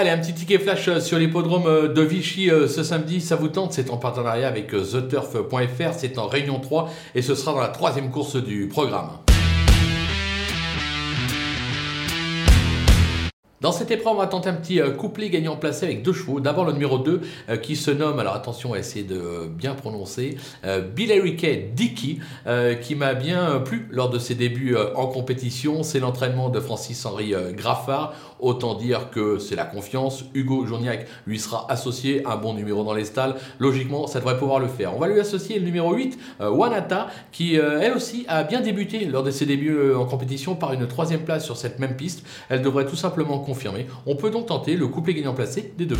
Allez, un petit ticket flash euh, sur l'hippodrome euh, de Vichy euh, ce samedi, ça vous tente? C'est en partenariat avec TheTurf.fr, c'est en Réunion 3 et ce sera dans la troisième course du programme. Dans cette épreuve, on va tenter un petit euh, couplet gagnant placé avec deux chevaux. D'abord le numéro 2 euh, qui se nomme, alors attention à essayer de bien prononcer, euh, Billericay Dicky, euh, qui m'a bien plu lors de ses débuts euh, en compétition. C'est l'entraînement de Francis-Henri euh, Graffard. Autant dire que c'est la confiance. Hugo Journiac lui sera associé, un bon numéro dans les stalles. Logiquement, ça devrait pouvoir le faire. On va lui associer le numéro 8, euh, Wanata, qui euh, elle aussi a bien débuté lors de ses débuts euh, en compétition par une troisième place sur cette même piste. Elle devrait tout simplement On peut donc tenter le couplet gagnant placé des deux.